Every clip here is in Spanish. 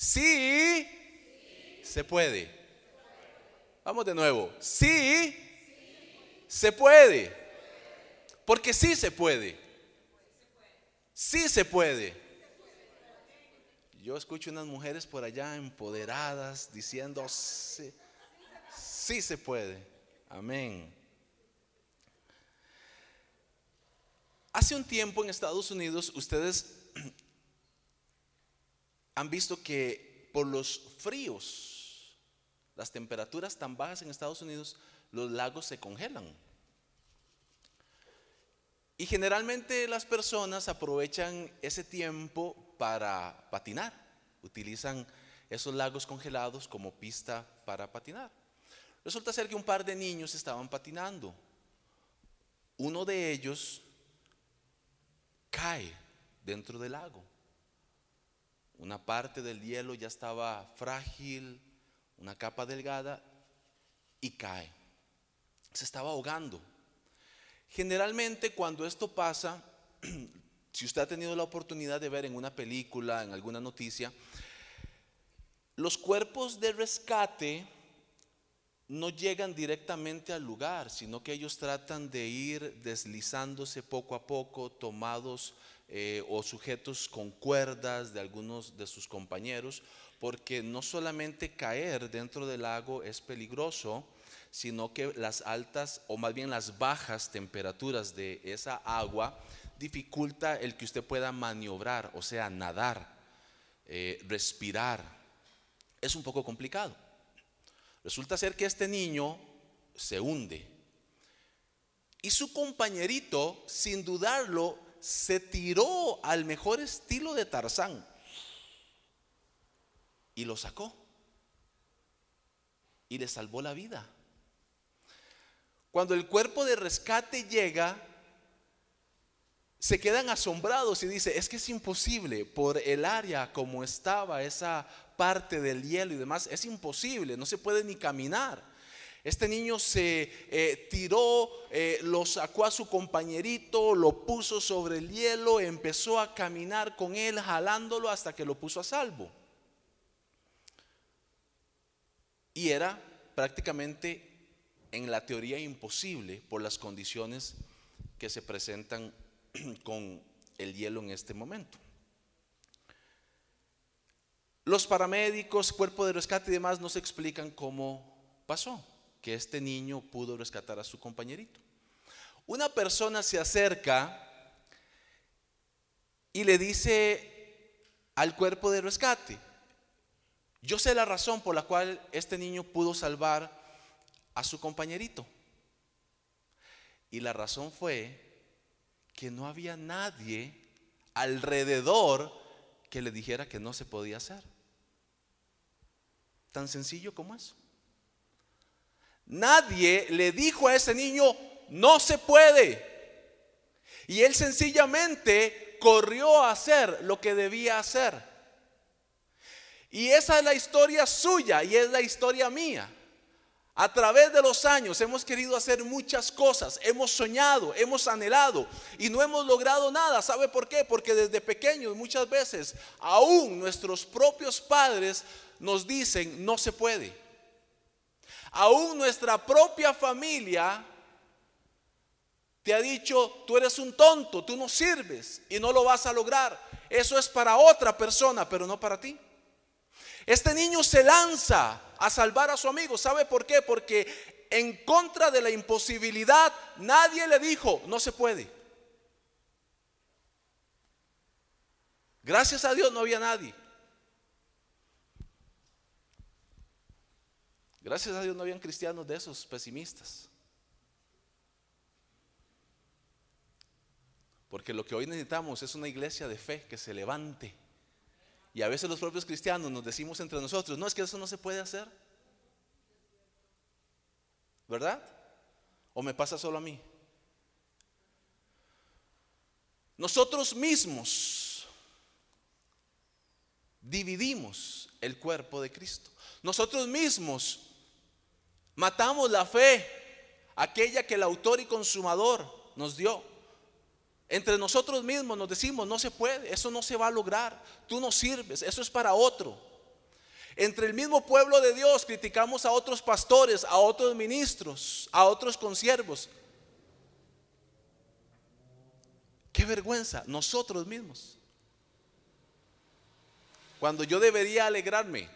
Sí, se puede. Vamos de nuevo. Sí, se puede. Porque sí se puede. Sí se puede. Yo escucho unas mujeres por allá empoderadas diciendo, sí, sí se puede. Amén. Hace un tiempo en Estados Unidos ustedes han visto que por los fríos, las temperaturas tan bajas en Estados Unidos, los lagos se congelan. Y generalmente las personas aprovechan ese tiempo para patinar. Utilizan esos lagos congelados como pista para patinar. Resulta ser que un par de niños estaban patinando. Uno de ellos cae dentro del lago. Una parte del hielo ya estaba frágil, una capa delgada, y cae. Se estaba ahogando. Generalmente cuando esto pasa, si usted ha tenido la oportunidad de ver en una película, en alguna noticia, los cuerpos de rescate no llegan directamente al lugar, sino que ellos tratan de ir deslizándose poco a poco, tomados eh, o sujetos con cuerdas de algunos de sus compañeros, porque no solamente caer dentro del lago es peligroso, sino que las altas o más bien las bajas temperaturas de esa agua dificulta el que usted pueda maniobrar, o sea, nadar, eh, respirar. Es un poco complicado. Resulta ser que este niño se hunde. Y su compañerito, sin dudarlo, se tiró al mejor estilo de Tarzán y lo sacó. Y le salvó la vida. Cuando el cuerpo de rescate llega, se quedan asombrados y dice, es que es imposible por el área como estaba esa parte del hielo y demás, es imposible, no se puede ni caminar. Este niño se eh, tiró, eh, lo sacó a su compañerito, lo puso sobre el hielo, empezó a caminar con él, jalándolo hasta que lo puso a salvo. Y era prácticamente en la teoría imposible por las condiciones que se presentan con el hielo en este momento. Los paramédicos, cuerpo de rescate y demás nos explican cómo pasó que este niño pudo rescatar a su compañerito. Una persona se acerca y le dice al cuerpo de rescate, yo sé la razón por la cual este niño pudo salvar a su compañerito. Y la razón fue que no había nadie alrededor que le dijera que no se podía hacer. Tan sencillo como eso. Nadie le dijo a ese niño, no se puede. Y él sencillamente corrió a hacer lo que debía hacer. Y esa es la historia suya y es la historia mía. A través de los años hemos querido hacer muchas cosas, hemos soñado, hemos anhelado y no hemos logrado nada. ¿Sabe por qué? Porque desde pequeños muchas veces aún nuestros propios padres nos dicen no se puede. Aún nuestra propia familia te ha dicho, tú eres un tonto, tú no sirves y no lo vas a lograr. Eso es para otra persona, pero no para ti. Este niño se lanza a salvar a su amigo. ¿Sabe por qué? Porque en contra de la imposibilidad nadie le dijo, no se puede. Gracias a Dios no había nadie. Gracias a Dios no habían cristianos de esos pesimistas. Porque lo que hoy necesitamos es una iglesia de fe que se levante. Y a veces los propios cristianos nos decimos entre nosotros, no es que eso no se puede hacer. ¿Verdad? ¿O me pasa solo a mí? Nosotros mismos dividimos el cuerpo de Cristo. Nosotros mismos Matamos la fe, aquella que el autor y consumador nos dio. Entre nosotros mismos nos decimos, no se puede, eso no se va a lograr, tú no sirves, eso es para otro. Entre el mismo pueblo de Dios criticamos a otros pastores, a otros ministros, a otros consiervos. Qué vergüenza, nosotros mismos. Cuando yo debería alegrarme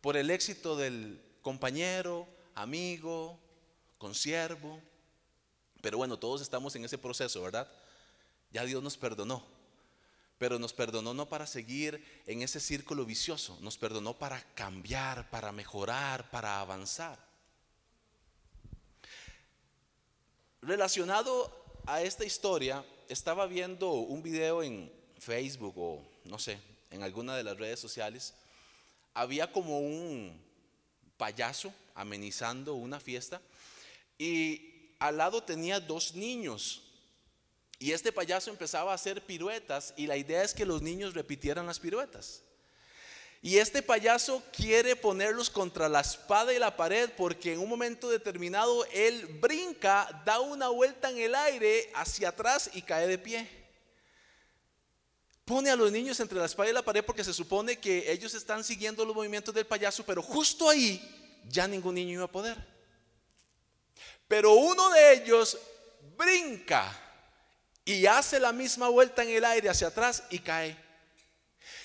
por el éxito del compañero, amigo, consiervo. Pero bueno, todos estamos en ese proceso, ¿verdad? Ya Dios nos perdonó. Pero nos perdonó no para seguir en ese círculo vicioso, nos perdonó para cambiar, para mejorar, para avanzar. Relacionado a esta historia, estaba viendo un video en Facebook o no sé, en alguna de las redes sociales. Había como un payaso amenizando una fiesta y al lado tenía dos niños y este payaso empezaba a hacer piruetas y la idea es que los niños repitieran las piruetas. Y este payaso quiere ponerlos contra la espada y la pared porque en un momento determinado él brinca, da una vuelta en el aire hacia atrás y cae de pie. Pone a los niños entre la espada y la pared porque se supone que ellos están siguiendo los movimientos del payaso, pero justo ahí ya ningún niño iba a poder. Pero uno de ellos brinca y hace la misma vuelta en el aire hacia atrás y cae.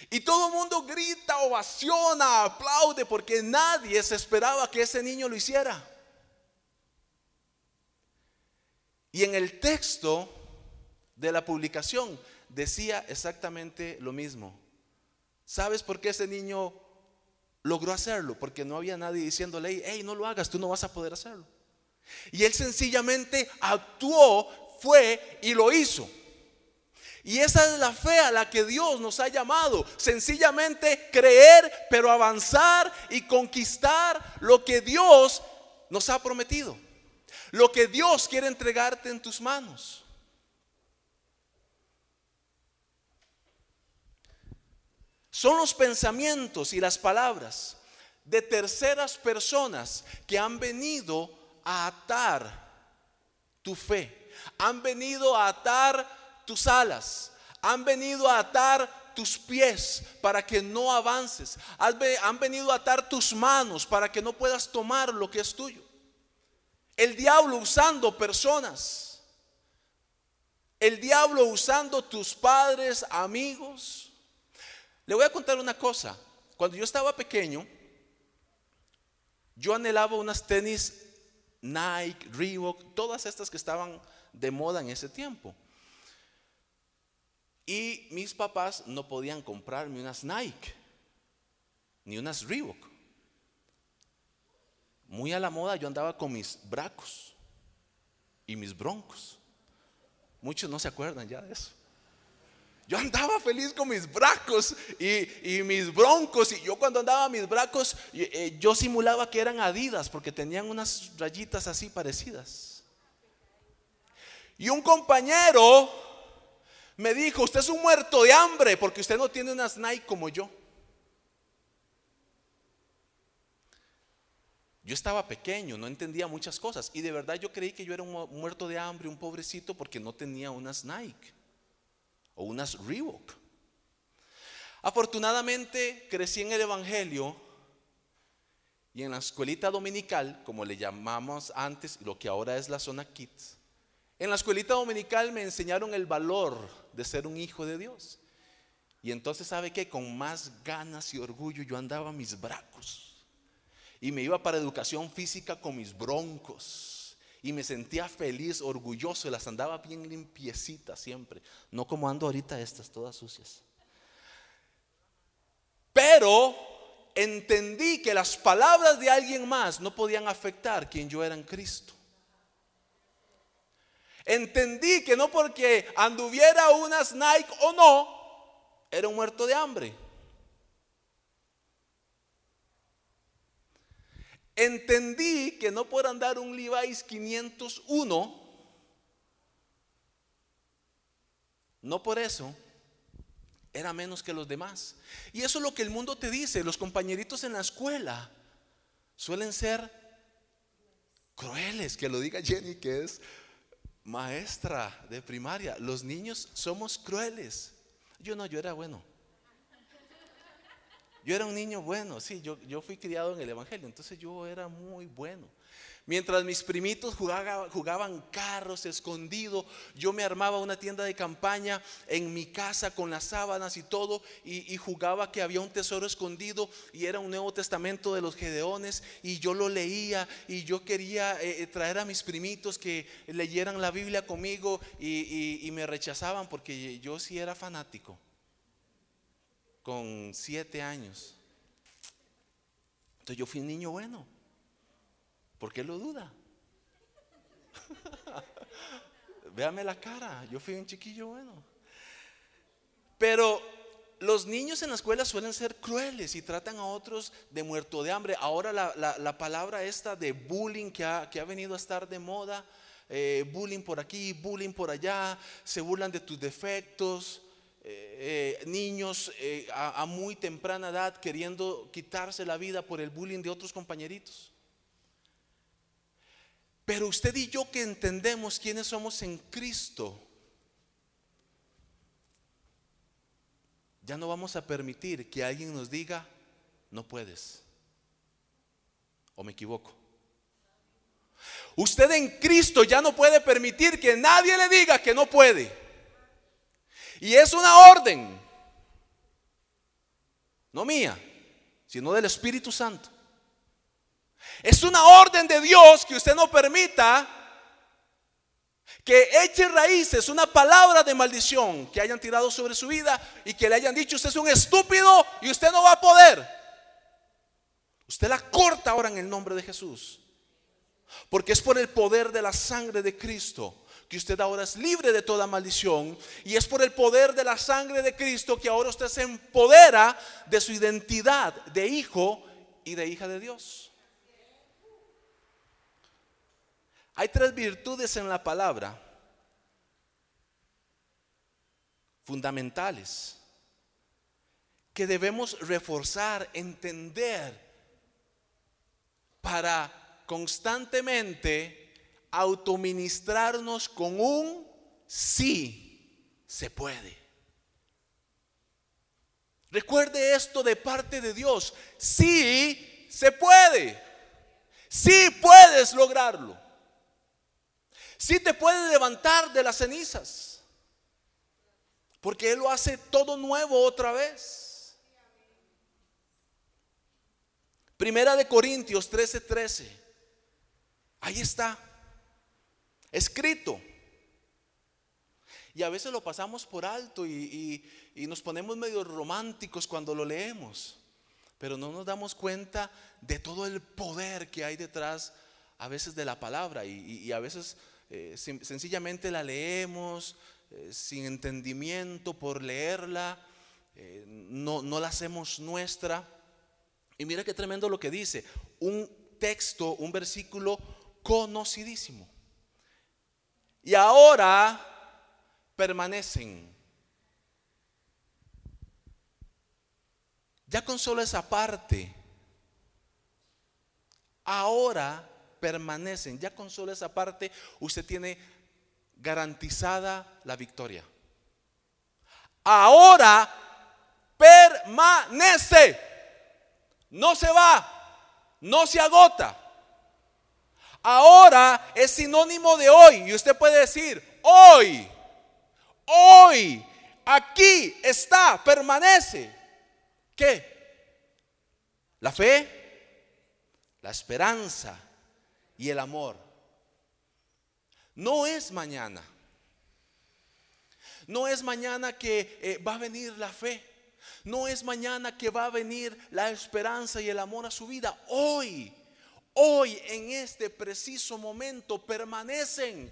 Y todo el mundo grita, ovaciona, aplaude porque nadie se esperaba que ese niño lo hiciera. Y en el texto de la publicación decía exactamente lo mismo. ¿Sabes por qué ese niño logró hacerlo? Porque no había nadie diciéndole, hey, no lo hagas, tú no vas a poder hacerlo. Y él sencillamente actuó fue y lo hizo. Y esa es la fe a la que Dios nos ha llamado. Sencillamente creer, pero avanzar y conquistar lo que Dios nos ha prometido. Lo que Dios quiere entregarte en tus manos. Son los pensamientos y las palabras de terceras personas que han venido a atar tu fe han venido a atar tus alas, han venido a atar tus pies para que no avances, han venido a atar tus manos para que no puedas tomar lo que es tuyo. El diablo usando personas, el diablo usando tus padres, amigos. Le voy a contar una cosa. Cuando yo estaba pequeño, yo anhelaba unas tenis Nike, Reebok, todas estas que estaban de moda en ese tiempo. Y mis papás no podían comprarme unas Nike, ni unas Reebok. Muy a la moda yo andaba con mis bracos y mis broncos. Muchos no se acuerdan ya de eso. Yo andaba feliz con mis bracos y, mis broncos. Y yo cuando andaba mis bracos, eh, yo simulaba que eran adidas porque tenían unas rayitas así parecidas. Y un compañero me dijo, usted es un muerto de hambre porque usted no tiene unas Nike como yo. Yo estaba pequeño, no entendía muchas cosas y de verdad yo creí que yo era un muerto de hambre, un pobrecito porque no tenía unas Nike o unas Reebok. Afortunadamente crecí en el Evangelio y en la escuelita dominical, como le llamamos antes, lo que ahora es la zona Kids, en la escuelita dominical me enseñaron el valor de ser un hijo de Dios. Y entonces, ¿sabe qué? Con más ganas y orgullo yo andaba mis bracos. Y me iba para educación física con mis broncos. Y me sentía feliz, orgulloso. Y las andaba bien limpiecitas siempre. No como ando ahorita estas, todas sucias. Pero entendí que las palabras de alguien más no podían afectar quien yo era en Cristo. Entendí que no porque anduviera unas Nike o no, era un muerto de hambre. Entendí que no por andar un Levi's 501, no por eso era menos que los demás. Y eso es lo que el mundo te dice. Los compañeritos en la escuela suelen ser crueles, que lo diga Jenny, que es maestra de primaria, los niños somos crueles. Yo no, yo era bueno. Yo era un niño bueno, sí, yo, yo fui criado en el Evangelio, entonces yo era muy bueno. Mientras mis primitos jugaban carros escondido, yo me armaba una tienda de campaña en mi casa con las sábanas y todo, y, jugaba que había un tesoro escondido y era un Nuevo Testamento de los Gedeones, y yo lo leía y yo quería eh, eh, traer a mis primitos que leyeran la Biblia conmigo y, y me rechazaban porque yo sí era fanático, con siete años. Entonces yo fui un niño bueno. ¿Por qué lo duda? Véame la cara, yo fui un chiquillo bueno. Pero los niños en la escuela suelen ser crueles y tratan a otros de muerto de hambre. Ahora la, palabra esta de bullying que ha, que ha, venido a estar de moda, eh, bullying por aquí, bullying por allá, se burlan de tus defectos. Eh, eh, niños a muy temprana edad queriendo quitarse la vida por el bullying de otros compañeritos. Pero usted y yo que entendemos quiénes somos en Cristo, ya no vamos a permitir que alguien nos diga, no puedes. ¿O me equivoco? Usted en Cristo ya no puede permitir que nadie le diga que no puede. Y es una orden, no mía, sino del Espíritu Santo. Es una orden de Dios que usted no permita que eche raíces una palabra de maldición que hayan tirado sobre su vida y que le hayan dicho usted es un estúpido y usted no va a poder. Usted la corta ahora en el nombre de Jesús. Porque es por el poder de la sangre de Cristo que usted ahora es libre de toda maldición. Y es por el poder de la sangre de Cristo que ahora usted se empodera de su identidad de hijo y de hija de Dios. Hay tres virtudes en la palabra fundamentales que debemos reforzar, entender para constantemente autoministrarnos con un sí se puede. Recuerde esto de parte de Dios, sí se puede, sí puedes lograrlo. Si te puede levantar de las cenizas. Porque Él lo hace todo nuevo otra vez. Primera de Corintios 13:13. 13. Ahí está. Escrito. Y a veces lo pasamos por alto y, nos ponemos medio románticos cuando lo leemos. Pero no nos damos cuenta de todo el poder que hay detrás a veces de la palabra. y a veces eh, sencillamente la leemos eh, sin entendimiento por leerla, eh, no, no la hacemos nuestra. Y mira qué tremendo lo que dice, un texto, un versículo conocidísimo. Y ahora permanecen. Ya con solo esa parte, ahora permanecen. Ya con solo esa parte usted tiene garantizada la victoria. Ahora permanece. No se va, no se agota. Ahora es sinónimo de hoy. Y usted puede decir, hoy, hoy, aquí está, permanece. ¿Qué? La fe, la esperanza, y el amor. No es mañana. No es mañana que eh, va a venir la fe. No es mañana que va a venir la esperanza y el amor a su vida. Hoy, hoy en este preciso momento permanecen,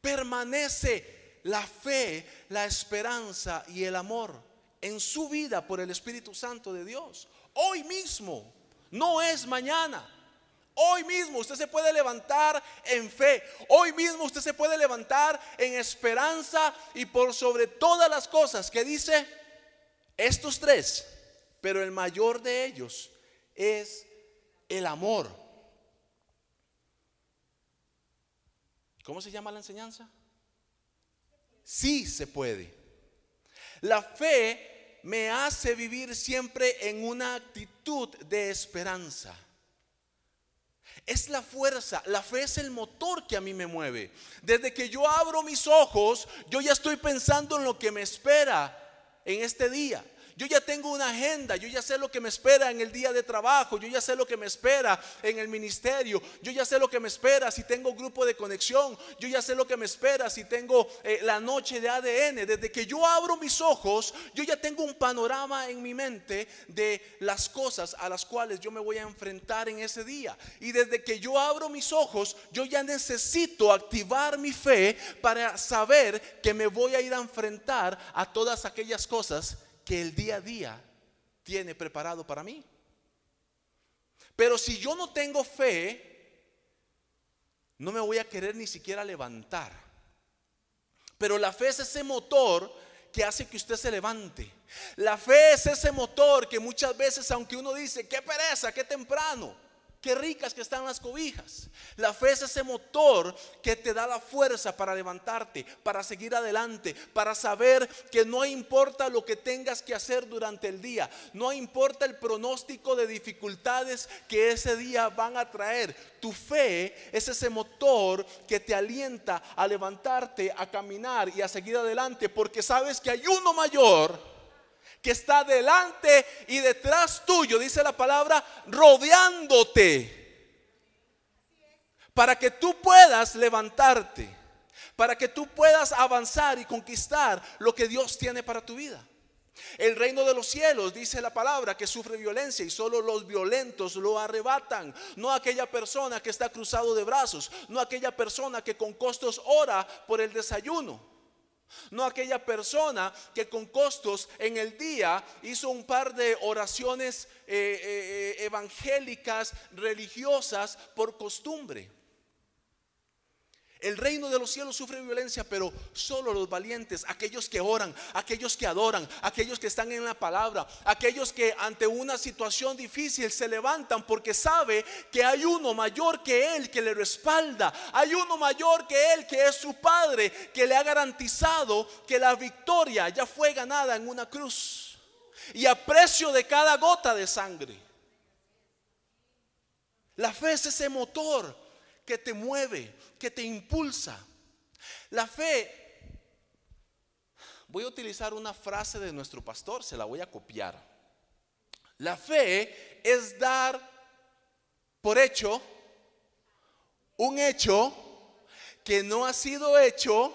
permanece la fe, la esperanza y el amor en su vida por el Espíritu Santo de Dios. Hoy mismo, no es mañana. Hoy mismo usted se puede levantar en fe. Hoy mismo usted se puede levantar en esperanza y por sobre todas las cosas que dice estos tres. Pero el mayor de ellos es el amor. ¿Cómo se llama la enseñanza? Sí se puede. La fe me hace vivir siempre en una actitud de esperanza. Es la fuerza, la fe es el motor que a mí me mueve. Desde que yo abro mis ojos, yo ya estoy pensando en lo que me espera en este día. Yo ya tengo una agenda, yo ya sé lo que me espera en el día de trabajo, yo ya sé lo que me espera en el ministerio, yo ya sé lo que me espera si tengo grupo de conexión, yo ya sé lo que me espera si tengo eh, la noche de ADN. Desde que yo abro mis ojos, yo ya tengo un panorama en mi mente de las cosas a las cuales yo me voy a enfrentar en ese día. Y desde que yo abro mis ojos, yo ya necesito activar mi fe para saber que me voy a ir a enfrentar a todas aquellas cosas que el día a día tiene preparado para mí. Pero si yo no tengo fe, no me voy a querer ni siquiera levantar. Pero la fe es ese motor que hace que usted se levante. La fe es ese motor que muchas veces, aunque uno dice, qué pereza, qué temprano, Qué ricas que están las cobijas. La fe es ese motor que te da la fuerza para levantarte, para seguir adelante, para saber que no importa lo que tengas que hacer durante el día, no importa el pronóstico de dificultades que ese día van a traer. Tu fe es ese motor que te alienta a levantarte, a caminar y a seguir adelante, porque sabes que hay uno mayor que está delante y detrás tuyo, dice la palabra, rodeándote. Para que tú puedas levantarte, para que tú puedas avanzar y conquistar lo que Dios tiene para tu vida. El reino de los cielos, dice la palabra, que sufre violencia y solo los violentos lo arrebatan. No aquella persona que está cruzado de brazos, no aquella persona que con costos ora por el desayuno. No aquella persona que con costos en el día hizo un par de oraciones eh, eh, eh, evangélicas, religiosas por costumbre. El reino de los cielos sufre violencia, pero solo los valientes, aquellos que oran, aquellos que adoran, aquellos que están en la palabra, aquellos que ante una situación difícil se levantan porque sabe que hay uno mayor que él que le respalda, hay uno mayor que él que es su padre, que le ha garantizado que la victoria ya fue ganada en una cruz y a precio de cada gota de sangre. La fe es ese motor que te mueve, que te impulsa. La fe, voy a utilizar una frase de nuestro pastor, se la voy a copiar. La fe es dar por hecho un hecho que no ha sido hecho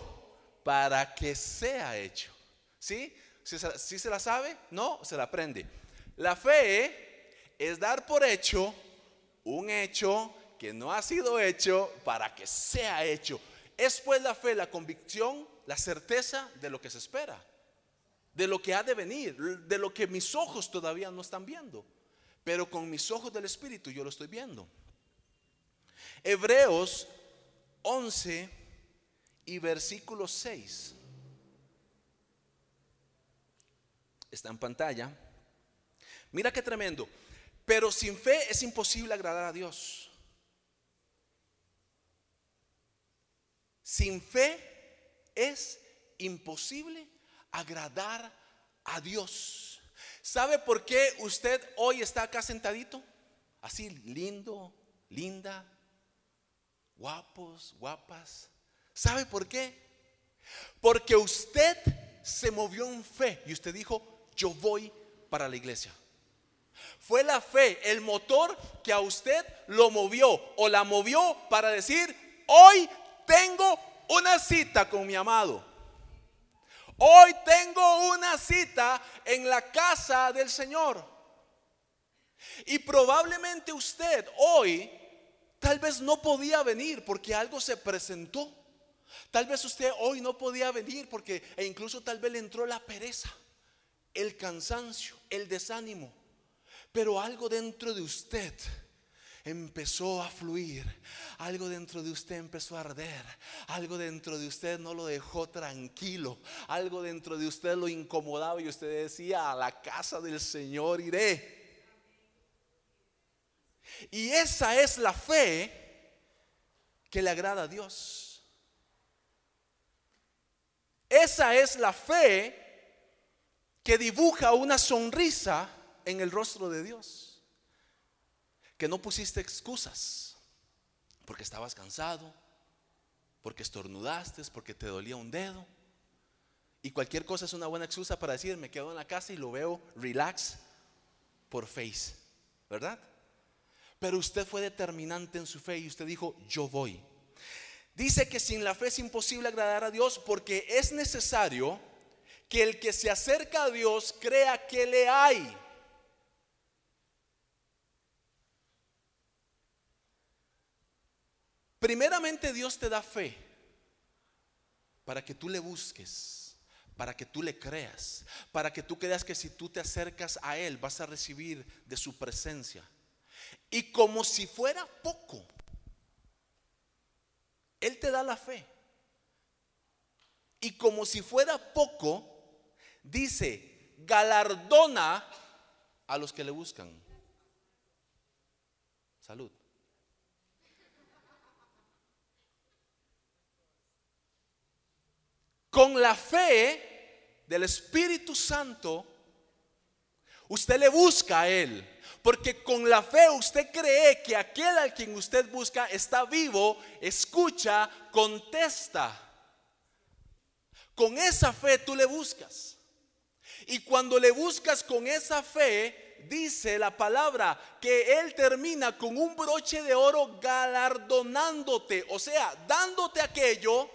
para que sea hecho. ¿Sí? ¿Sí, se la sabe? No, se la aprende. La fe es dar por hecho un hecho que no ha sido hecho para que sea hecho. Es pues la fe, la convicción, la certeza de lo que se espera, de lo que ha de venir, de lo que mis ojos todavía no están viendo, pero con mis ojos del Espíritu yo lo estoy viendo. Hebreos 11 y versículo 6. Está en pantalla. Mira qué tremendo. Pero sin fe es imposible agradar a Dios. Sin fe es imposible agradar a Dios. ¿Sabe por qué usted hoy está acá sentadito? Así lindo, linda, guapos, guapas. ¿Sabe por qué? Porque usted se movió en fe y usted dijo, yo voy para la iglesia. Fue la fe, el motor que a usted lo movió o la movió para decir, hoy tengo una cita con mi amado. Hoy tengo una cita en la casa del Señor. Y probablemente usted hoy tal vez no podía venir porque algo se presentó. Tal vez usted hoy no podía venir porque e incluso tal vez le entró la pereza, el cansancio, el desánimo. Pero algo dentro de usted empezó a fluir, algo dentro de usted empezó a arder, algo dentro de usted no lo dejó tranquilo, algo dentro de usted lo incomodaba y usted decía, a la casa del Señor iré. Y esa es la fe que le agrada a Dios. Esa es la fe que dibuja una sonrisa en el rostro de Dios. Que no pusiste excusas porque estabas cansado, porque estornudaste, porque te dolía un dedo. Y cualquier cosa es una buena excusa para decir, me quedo en la casa y lo veo relax por face, ¿verdad? Pero usted fue determinante en su fe y usted dijo, yo voy. Dice que sin la fe es imposible agradar a Dios porque es necesario que el que se acerca a Dios crea que le hay. Primeramente Dios te da fe para que tú le busques, para que tú le creas, para que tú creas que si tú te acercas a Él vas a recibir de su presencia. Y como si fuera poco, él te da la fe. Y como si fuera poco, dice, galardona a los que le buscan. Salud. Con la fe del Espíritu Santo, usted le busca a Él. Porque con la fe usted cree que aquel al quien usted busca está vivo, escucha, contesta. Con esa fe tú le buscas. Y cuando le buscas con esa fe, dice la palabra que Él termina con un broche de oro galardonándote, o sea, dándote aquello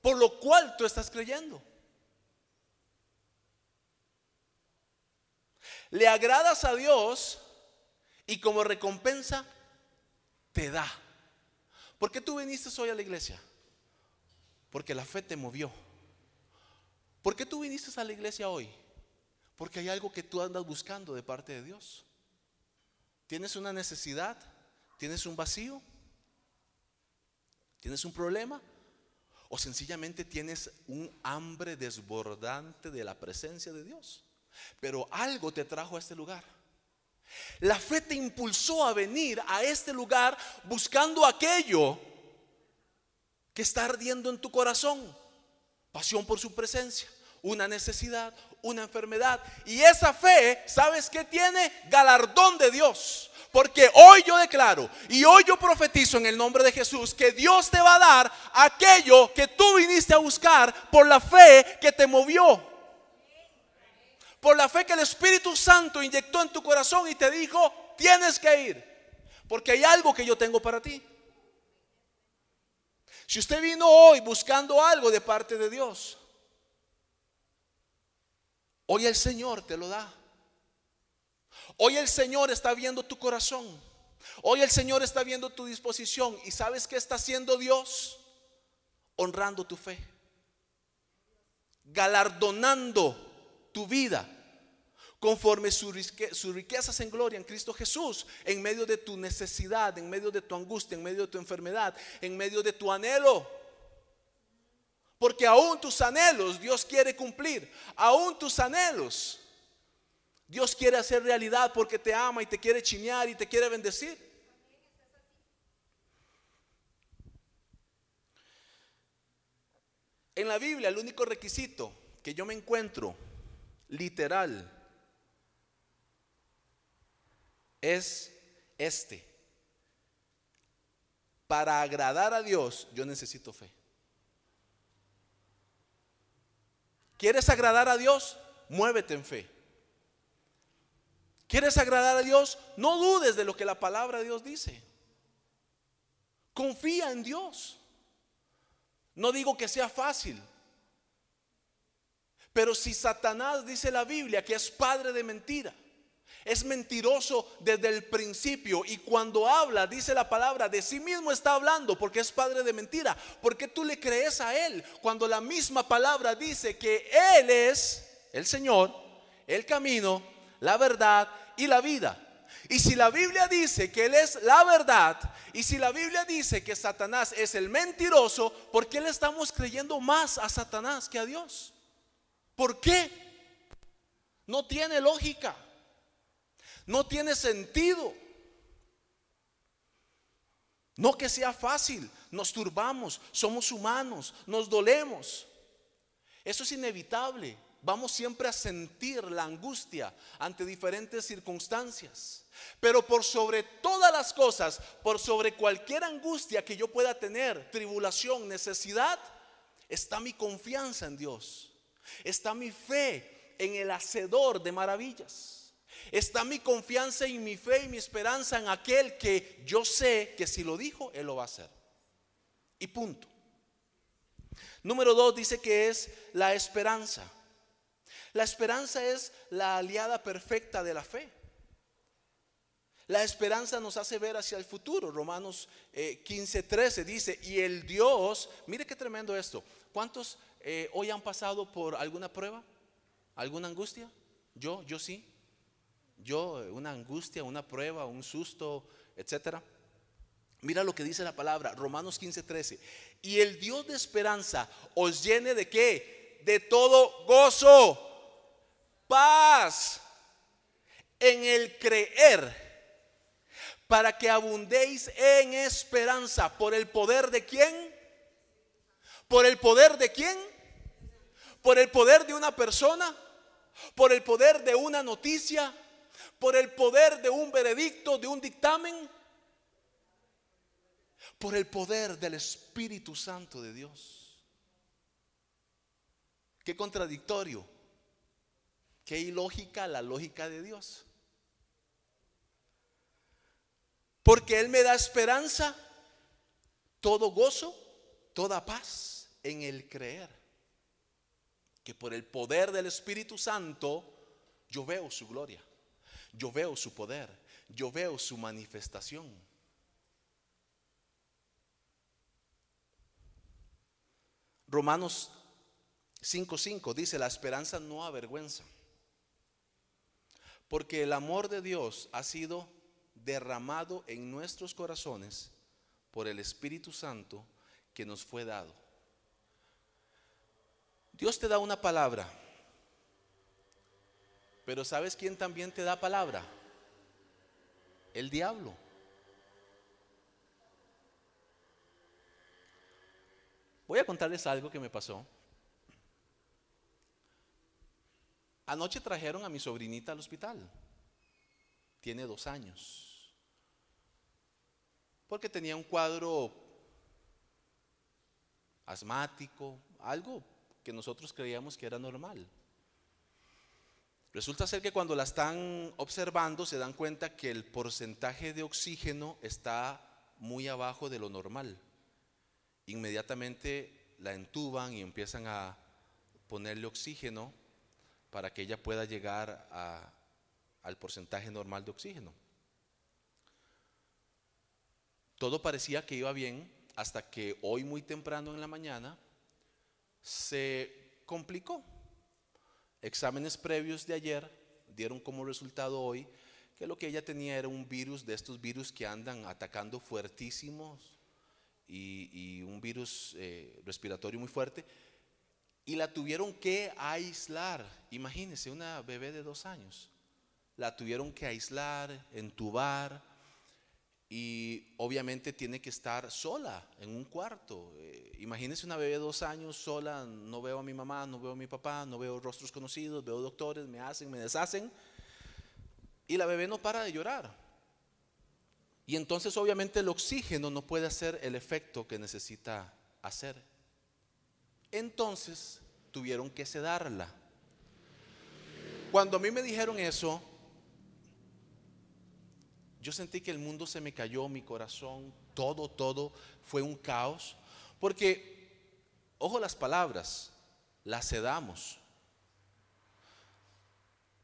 por lo cual tú estás creyendo. Le agradas a Dios y como recompensa te da. ¿Por qué tú viniste hoy a la iglesia? Porque la fe te movió. ¿Por qué tú viniste a la iglesia hoy? Porque hay algo que tú andas buscando de parte de Dios. ¿Tienes una necesidad? ¿Tienes un vacío? ¿Tienes un problema? ¿O sencillamente tienes un hambre desbordante de la presencia de Dios? Pero algo te trajo a este lugar. La fe te impulsó a venir a este lugar buscando aquello que está ardiendo en tu corazón. Pasión por su presencia, una necesidad, una enfermedad. Y esa fe, ¿sabes qué tiene? Galardón de Dios. Porque hoy yo declaro y hoy yo profetizo en el nombre de Jesús que Dios te va a dar aquello que tú viniste a buscar por la fe que te movió por la fe que el Espíritu Santo inyectó en tu corazón y te dijo, tienes que ir, porque hay algo que yo tengo para ti. Si usted vino hoy buscando algo de parte de Dios, hoy el Señor te lo da. Hoy el Señor está viendo tu corazón. Hoy el Señor está viendo tu disposición. ¿Y sabes qué está haciendo Dios? Honrando tu fe. Galardonando tu vida conforme sus riquezas en gloria en Cristo Jesús, en medio de tu necesidad, en medio de tu angustia, en medio de tu enfermedad, en medio de tu anhelo. Porque aún tus anhelos Dios quiere cumplir, aún tus anhelos Dios quiere hacer realidad porque te ama y te quiere chinear y te quiere bendecir. En la Biblia el único requisito que yo me encuentro literal es este. Para agradar a Dios yo necesito fe. ¿Quieres agradar a Dios? Muévete en fe. ¿Quieres agradar a Dios? No dudes de lo que la palabra de Dios dice. Confía en Dios. No digo que sea fácil. Pero si Satanás dice la Biblia que es padre de mentira, es mentiroso desde el principio y cuando habla, dice la palabra, de sí mismo está hablando porque es padre de mentira. ¿Por qué tú le crees a él cuando la misma palabra dice que él es el Señor, el camino, la verdad y la vida? Y si la Biblia dice que Él es la verdad, y si la Biblia dice que Satanás es el mentiroso, ¿por qué le estamos creyendo más a Satanás que a Dios? ¿Por qué? No tiene lógica. No tiene sentido. No que sea fácil. Nos turbamos, somos humanos, nos dolemos. Eso es inevitable. Vamos siempre a sentir la angustia ante diferentes circunstancias. Pero por sobre todas las cosas, por sobre cualquier angustia que yo pueda tener, tribulación, necesidad, está mi confianza en Dios. Está mi fe en el hacedor de maravillas. Está mi confianza y mi fe y mi esperanza en aquel que yo sé que si lo dijo, Él lo va a hacer. Y punto. Número dos dice que es la esperanza. La esperanza es la aliada perfecta de la fe. La esperanza nos hace ver hacia el futuro. Romanos 15, eh, 13 dice, y el Dios, mire qué tremendo esto. ¿Cuántos eh, hoy han pasado por alguna prueba? ¿Alguna angustia? Yo, yo sí. Yo, eh, una angustia, una prueba, un susto, etcétera. Mira lo que dice la palabra, Romanos 15, 13. Y el Dios de esperanza os llene de qué? De todo gozo, paz en el creer para que abundéis en esperanza. ¿Por el poder de quién? ¿Por el poder de quién? ¿Por el poder de una persona? ¿Por el poder de una noticia? ¿Por el poder de un veredicto, de un dictamen? Por el poder del Espíritu Santo de Dios. Qué contradictorio. Qué ilógica la lógica de Dios. Porque Él me da esperanza, todo gozo, toda paz en el creer. Que por el poder del Espíritu Santo yo veo su gloria, yo veo su poder, yo veo su manifestación. Romanos 5:5 dice, la esperanza no avergüenza, porque el amor de Dios ha sido derramado en nuestros corazones por el Espíritu Santo que nos fue dado. Dios te da una palabra, pero ¿sabes quién también te da palabra? El diablo. Voy a contarles algo que me pasó. Anoche trajeron a mi sobrinita al hospital. Tiene dos años porque tenía un cuadro asmático, algo que nosotros creíamos que era normal. Resulta ser que cuando la están observando se dan cuenta que el porcentaje de oxígeno está muy abajo de lo normal. Inmediatamente la entuban y empiezan a ponerle oxígeno para que ella pueda llegar al porcentaje normal de oxígeno. Todo parecía que iba bien hasta que hoy muy temprano en la mañana se complicó. Exámenes previos de ayer dieron como resultado hoy que lo que ella tenía era un virus de estos virus que andan atacando fuertísimos y, un virus eh, respiratorio muy fuerte. Y la tuvieron que aislar. Imagínense, una bebé de dos años. La tuvieron que aislar, entubar y obviamente tiene que estar sola en un cuarto. Eh, imagínense una bebé de dos años sola, no veo a mi mamá, no veo a mi papá, no veo rostros conocidos, veo doctores, me hacen, me deshacen. Y la bebé no para de llorar. Y entonces obviamente el oxígeno no puede hacer el efecto que necesita hacer. Entonces tuvieron que sedarla. Cuando a mí me dijeron eso, yo sentí que el mundo se me cayó, mi corazón, todo, todo fue un caos. Porque, ojo las palabras, las sedamos.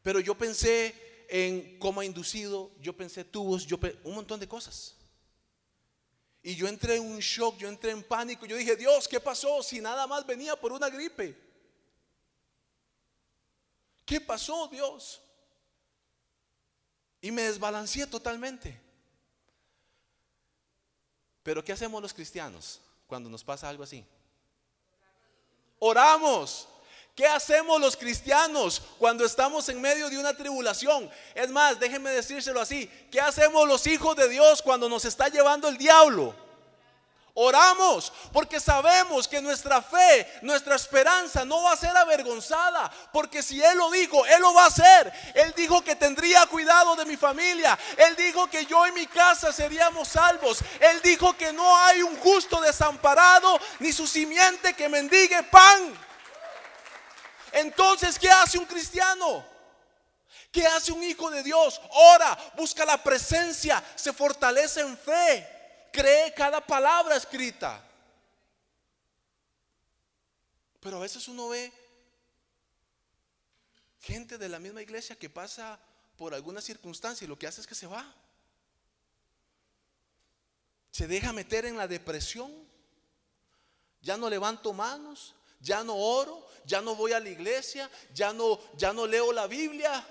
Pero yo pensé en coma inducido, yo pensé tubos, yo un montón de cosas. Y yo entré en un shock, yo entré en pánico. Yo dije, Dios, ¿qué pasó si nada más venía por una gripe? ¿Qué pasó, Dios? Y me desbalanceé totalmente. Pero ¿qué hacemos los cristianos cuando nos pasa algo así? Oramos. ¿Qué hacemos los cristianos cuando estamos en medio de una tribulación? Es más, déjenme decírselo así. ¿Qué hacemos los hijos de Dios cuando nos está llevando el diablo? Oramos porque sabemos que nuestra fe, nuestra esperanza no va a ser avergonzada. Porque si Él lo dijo, Él lo va a hacer. Él dijo que tendría cuidado de mi familia. Él dijo que yo y mi casa seríamos salvos. Él dijo que no hay un justo desamparado ni su simiente que mendigue pan. Entonces, ¿qué hace un cristiano? ¿Qué hace un hijo de Dios? Ora, busca la presencia, se fortalece en fe cree cada palabra escrita. Pero a veces uno ve gente de la misma iglesia que pasa por alguna circunstancia y lo que hace es que se va. Se deja meter en la depresión. Ya no levanto manos, ya no oro, ya no voy a la iglesia, ya no ya no leo la Biblia.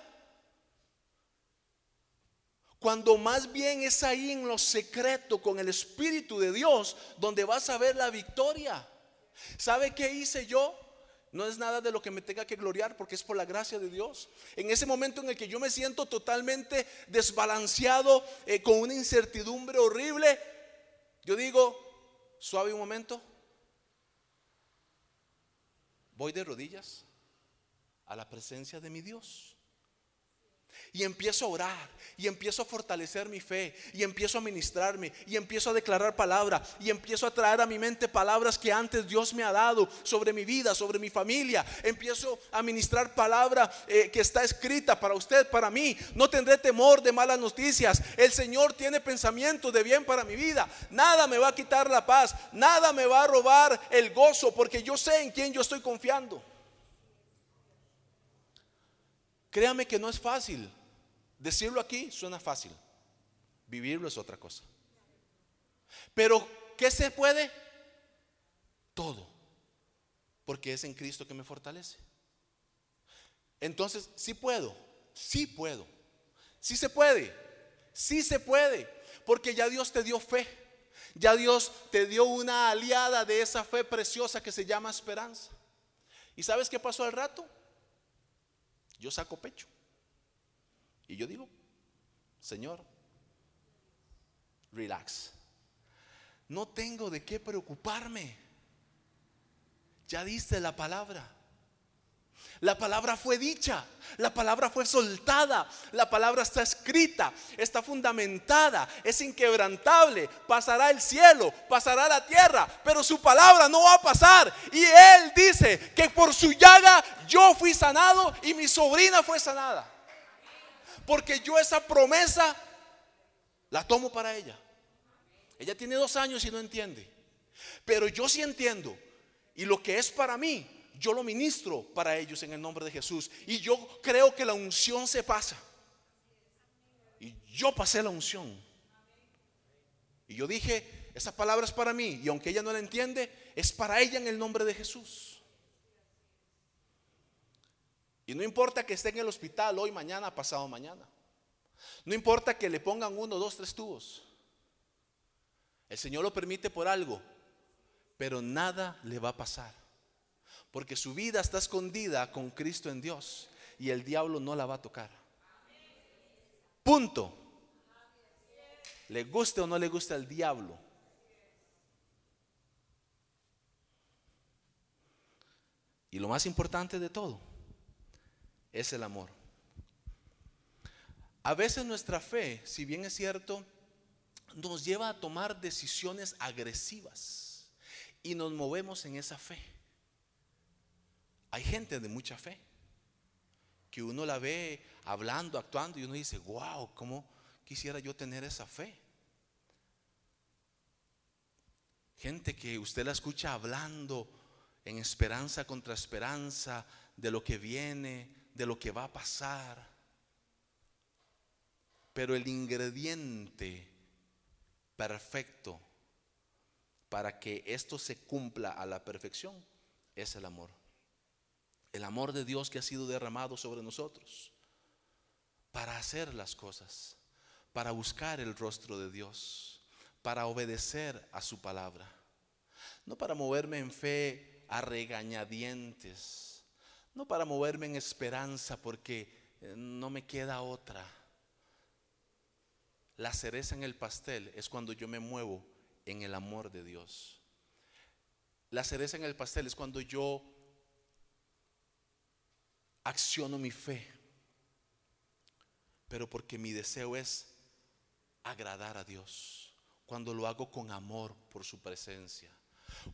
Cuando más bien es ahí en lo secreto con el Espíritu de Dios donde vas a ver la victoria. ¿Sabe qué hice yo? No es nada de lo que me tenga que gloriar porque es por la gracia de Dios. En ese momento en el que yo me siento totalmente desbalanceado, eh, con una incertidumbre horrible, yo digo, suave un momento, voy de rodillas a la presencia de mi Dios. Y empiezo a orar, y empiezo a fortalecer mi fe, y empiezo a ministrarme, y empiezo a declarar palabra, y empiezo a traer a mi mente palabras que antes Dios me ha dado sobre mi vida, sobre mi familia. Empiezo a ministrar palabra eh, que está escrita para usted, para mí. No tendré temor de malas noticias. El Señor tiene pensamiento de bien para mi vida. Nada me va a quitar la paz, nada me va a robar el gozo, porque yo sé en quién yo estoy confiando. Créame que no es fácil. Decirlo aquí suena fácil. Vivirlo es otra cosa. Pero, ¿qué se puede? Todo. Porque es en Cristo que me fortalece. Entonces, sí puedo, sí puedo, sí se puede, sí se puede. Porque ya Dios te dio fe. Ya Dios te dio una aliada de esa fe preciosa que se llama esperanza. ¿Y sabes qué pasó al rato? Yo saco pecho. Y yo digo, Señor, relax. No tengo de qué preocuparme. Ya diste la palabra. La palabra fue dicha, la palabra fue soltada, la palabra está escrita, está fundamentada, es inquebrantable. Pasará el cielo, pasará la tierra, pero su palabra no va a pasar. Y Él dice que por su llaga yo fui sanado y mi sobrina fue sanada. Porque yo esa promesa la tomo para ella. Ella tiene dos años y no entiende. Pero yo sí entiendo. Y lo que es para mí, yo lo ministro para ellos en el nombre de Jesús. Y yo creo que la unción se pasa. Y yo pasé la unción. Y yo dije, esa palabra es para mí. Y aunque ella no la entiende, es para ella en el nombre de Jesús. Y no importa que esté en el hospital hoy, mañana, pasado mañana. No importa que le pongan uno, dos, tres tubos. El Señor lo permite por algo, pero nada le va a pasar. Porque su vida está escondida con Cristo en Dios y el diablo no la va a tocar. Punto. Le guste o no le guste al diablo. Y lo más importante de todo es el amor. A veces nuestra fe, si bien es cierto, nos lleva a tomar decisiones agresivas y nos movemos en esa fe. Hay gente de mucha fe que uno la ve hablando, actuando y uno dice, wow, ¿cómo quisiera yo tener esa fe? Gente que usted la escucha hablando en esperanza contra esperanza de lo que viene, de lo que va a pasar. Pero el ingrediente perfecto para que esto se cumpla a la perfección es el amor. El amor de Dios que ha sido derramado sobre nosotros para hacer las cosas, para buscar el rostro de Dios, para obedecer a su palabra. No para moverme en fe a regañadientes no para moverme en esperanza porque eh, no me queda otra. La cereza en el pastel es cuando yo me muevo en el amor de Dios. La cereza en el pastel es cuando yo acciono mi fe, pero porque mi deseo es agradar a Dios, cuando lo hago con amor por su presencia,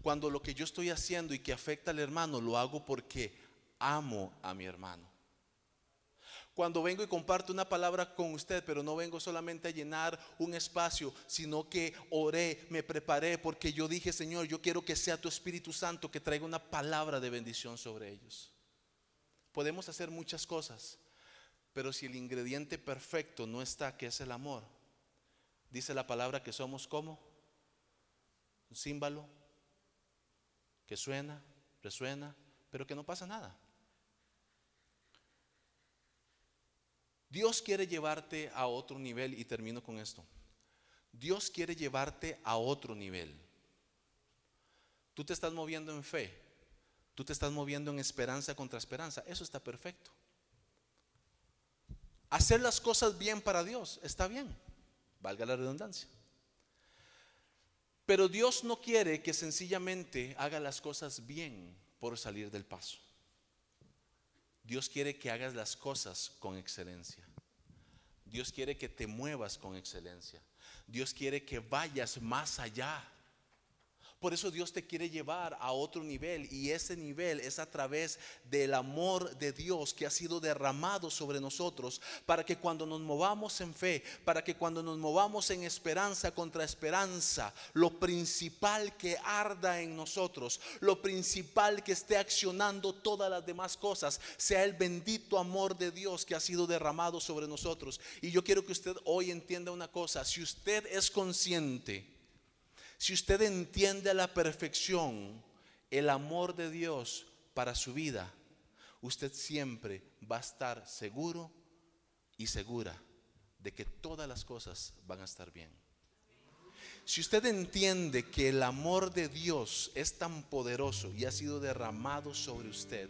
cuando lo que yo estoy haciendo y que afecta al hermano lo hago porque amo a mi hermano. Cuando vengo y comparto una palabra con usted, pero no vengo solamente a llenar un espacio, sino que oré, me preparé, porque yo dije, Señor, yo quiero que sea tu Espíritu Santo que traiga una palabra de bendición sobre ellos. Podemos hacer muchas cosas, pero si el ingrediente perfecto no está, que es el amor, dice la palabra que somos como un símbolo que suena, resuena, pero que no pasa nada. Dios quiere llevarte a otro nivel y termino con esto. Dios quiere llevarte a otro nivel. Tú te estás moviendo en fe, tú te estás moviendo en esperanza contra esperanza. Eso está perfecto. Hacer las cosas bien para Dios está bien, valga la redundancia. Pero Dios no quiere que sencillamente haga las cosas bien por salir del paso. Dios quiere que hagas las cosas con excelencia. Dios quiere que te muevas con excelencia. Dios quiere que vayas más allá. Por eso Dios te quiere llevar a otro nivel y ese nivel es a través del amor de Dios que ha sido derramado sobre nosotros para que cuando nos movamos en fe, para que cuando nos movamos en esperanza contra esperanza, lo principal que arda en nosotros, lo principal que esté accionando todas las demás cosas, sea el bendito amor de Dios que ha sido derramado sobre nosotros. Y yo quiero que usted hoy entienda una cosa, si usted es consciente, si usted entiende a la perfección el amor de Dios para su vida, usted siempre va a estar seguro y segura de que todas las cosas van a estar bien. Si usted entiende que el amor de Dios es tan poderoso y ha sido derramado sobre usted,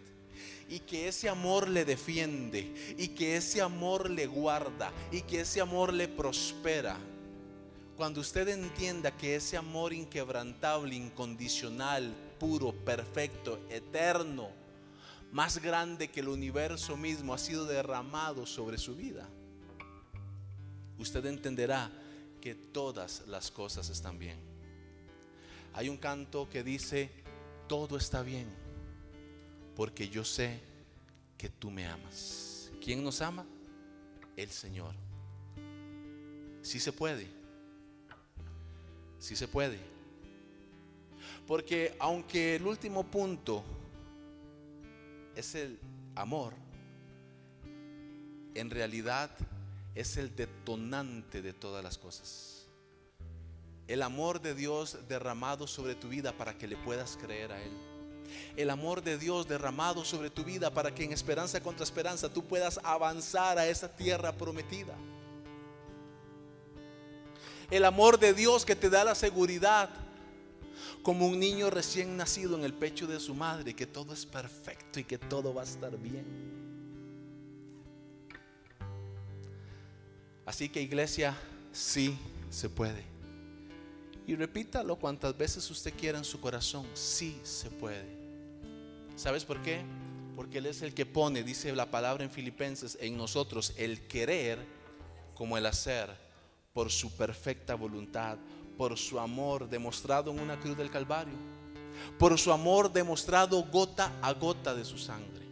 y que ese amor le defiende, y que ese amor le guarda, y que ese amor le prospera, cuando usted entienda que ese amor inquebrantable, incondicional, puro, perfecto, eterno, más grande que el universo mismo ha sido derramado sobre su vida, usted entenderá que todas las cosas están bien. Hay un canto que dice, todo está bien, porque yo sé que tú me amas. ¿Quién nos ama? El Señor. Si se puede. Si se puede. Porque aunque el último punto es el amor, en realidad es el detonante de todas las cosas. El amor de Dios derramado sobre tu vida para que le puedas creer a Él. El amor de Dios derramado sobre tu vida para que en esperanza contra esperanza tú puedas avanzar a esa tierra prometida. El amor de Dios que te da la seguridad como un niño recién nacido en el pecho de su madre, que todo es perfecto y que todo va a estar bien. Así que iglesia, sí se puede. Y repítalo cuantas veces usted quiera en su corazón, sí se puede. ¿Sabes por qué? Porque Él es el que pone, dice la palabra en Filipenses, en nosotros el querer como el hacer por su perfecta voluntad, por su amor demostrado en una cruz del Calvario, por su amor demostrado gota a gota de su sangre.